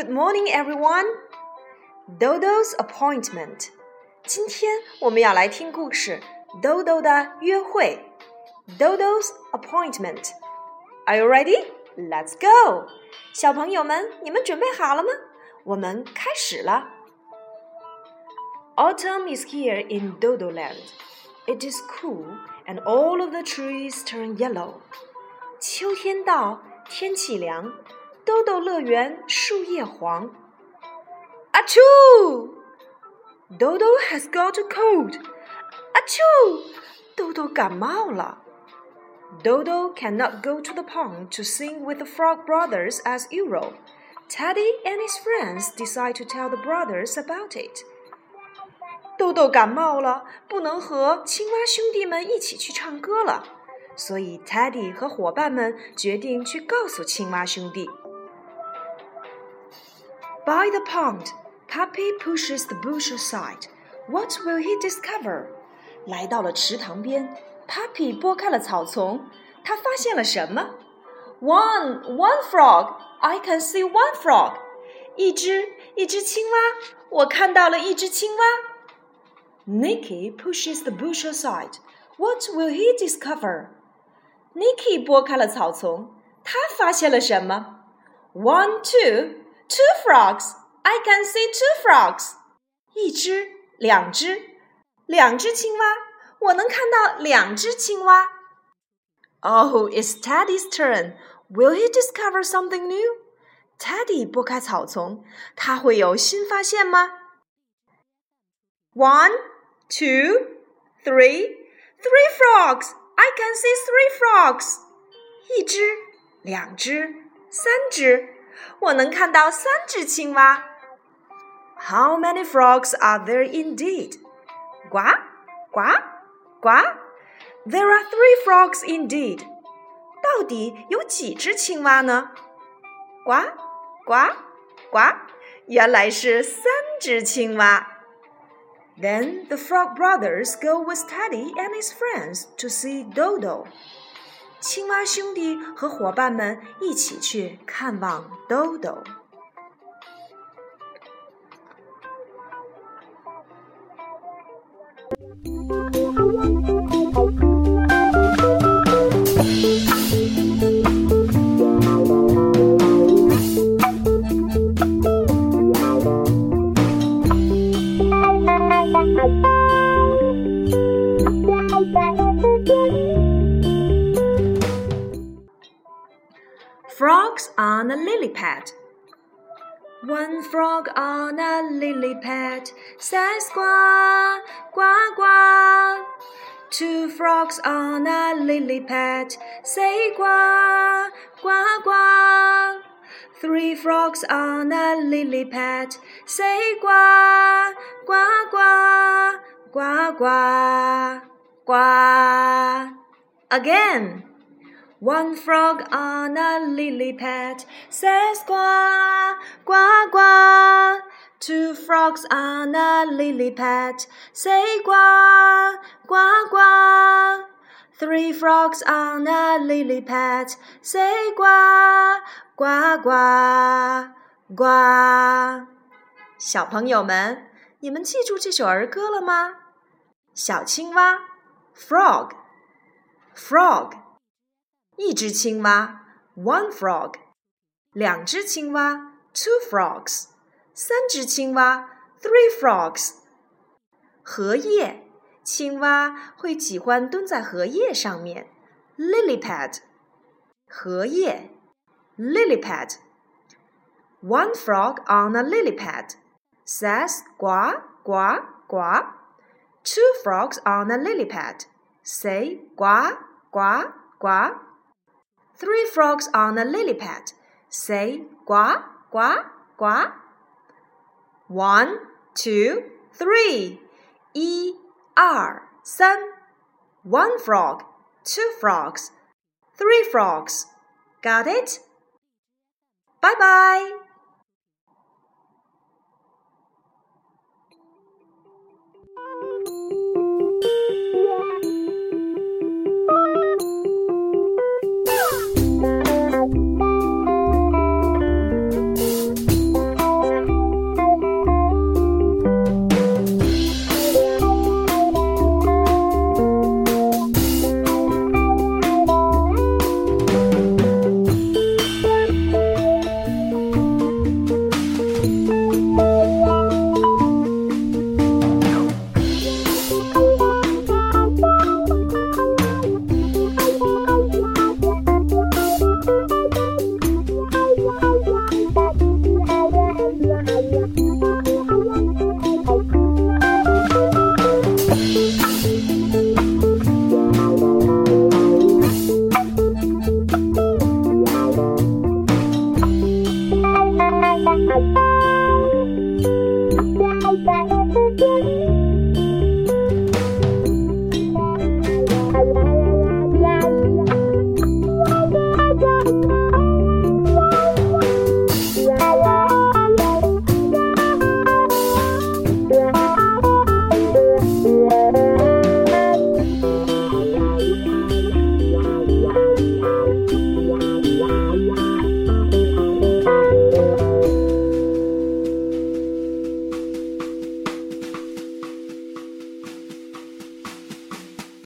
Good morning, everyone. Dodo's appointment. 今天我们要来听故事《Dodo 的约会》。Dodo's appointment. Are you ready? Let's go. 小朋友们，你们准备好了吗？我们开始了。Autumn is here in Dodo Land. It is cool, and all of the trees turn yellow. 秋天到，天气凉。 豆豆乐园树叶黄。阿丘，Dodo has got a cold。阿丘，豆豆感冒了。Dodo cannot go to the pond to sing with the Frog Brothers as usual. Teddy and his friends decide to tell the brothers about it. 豆豆感冒了，不能和青蛙兄弟们一起去唱歌了，所以 Teddy 和伙伴们决定去告诉青蛙兄弟。 By the pond, Puppy pushes the bush aside. What will he discover? 来到了池塘边，Puppy 拨开了草丛，他发现了什么？One, one frog. I can see one frog. 一只一只青蛙，我看到了一只青蛙。Nicky pushes the bush aside. What will he discover? Nicky 拨开了草丛，他发现了什么？One, two. Two frogs. I can see two frogs. 一只，两只，两只青蛙，我能看到两只青蛙。Oh, it's Teddy's turn. Will he discover something new? Teddy 拨开草丛，他会有新发现吗？One, two, three, three frogs. I can see three frogs. 一只，两只，三只。 我能看到三只青蛙。How many frogs are there indeed? 呱呱呱！There are three frogs indeed. 到底有几只青蛙呢？呱呱呱！原来是三只青蛙。Then the frog brothers go with Teddy and his friends to see Dodo. 青蛙兄弟和伙伴们一起去看望豆豆。Frogs on a lily pad. One frog on a lily pad says quack, quack, quack. Two frogs on a lily pad say quack, quack, quack. Three frogs on a lily pad say quack, quack, quack, quack, quack, quack. Again. One frog on a lily pad says quack, quack, quack. Two frogs on a lily pad say quack, quack, quack. Three frogs on a lily pad say quack, quack, quack, quack. 小朋友们，你们记住这首儿歌了吗？小青蛙，frog，frog。 一只青蛙，one frog；两只青蛙，two frogs；三只青蛙，three frogs。荷叶，青蛙会喜欢蹲在荷叶上面，lily pad。荷叶，lily pad。One frog on a lily pad says "Gua, gua, gua." Two frogs on a lily pad say "Gua, gua, gua." Three frogs on a lily pad say "Gua, gua, gua." One, two, three. 一、二、三。One frog, two frogs, three frogs. Got it? Bye bye.